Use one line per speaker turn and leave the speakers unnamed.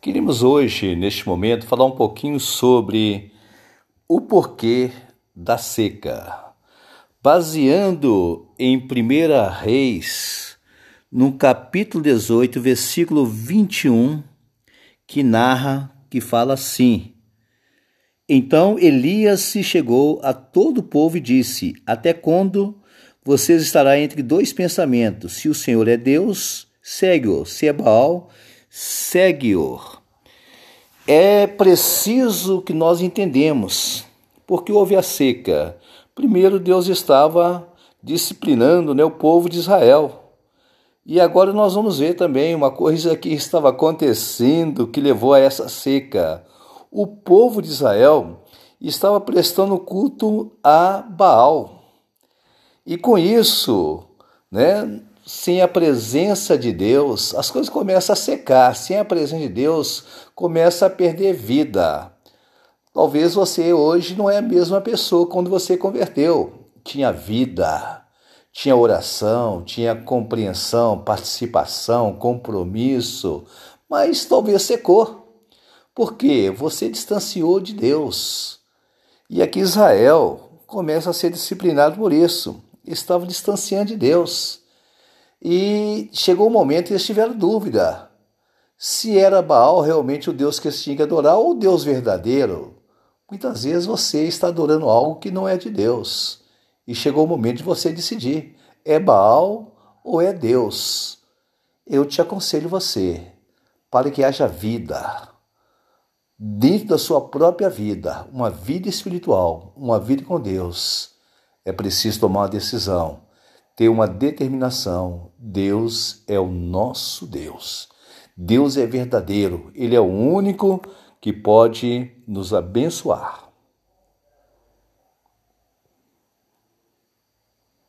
Queremos hoje, neste momento, falar um pouquinho sobre o porquê da seca. Baseando em 1 Reis, no capítulo 18, versículo 21, que narra, que fala assim: Então Elias se chegou a todo o povo e disse: Até quando vocês estará entre dois pensamentos? Se o Senhor é Deus, segue-o, se é Baal, segue-o. É preciso que nós entendemos porque houve a seca. Primeiro, Deus estava disciplinando né, o povo de Israel. E agora nós vamos ver também uma coisa que estava acontecendo que levou a essa seca. O povo de Israel estava prestando culto a Baal. E com isso, né, sem a presença de Deus, as coisas começam a secar. Sem a presença de Deus, começa a perder vida. Talvez você hoje não é a mesma pessoa quando você converteu. Tinha vida, tinha oração, tinha compreensão, participação, compromisso, mas talvez secou. Porque você distanciou de Deus. E aqui Israel começa a ser disciplinado por isso. Estava distanciando de Deus. E chegou o um momento que eles tiveram dúvida se era Baal realmente o Deus que eles tinham que adorar ou o Deus verdadeiro. Muitas vezes você está adorando algo que não é de Deus. E chegou o momento de você decidir: é Baal ou é Deus? Eu te aconselho você, para que haja vida, dentro da sua própria vida, uma vida espiritual, uma vida com Deus, é preciso tomar uma decisão ter uma determinação. Deus é o nosso Deus. Deus é verdadeiro, Ele é o único que pode nos abençoar.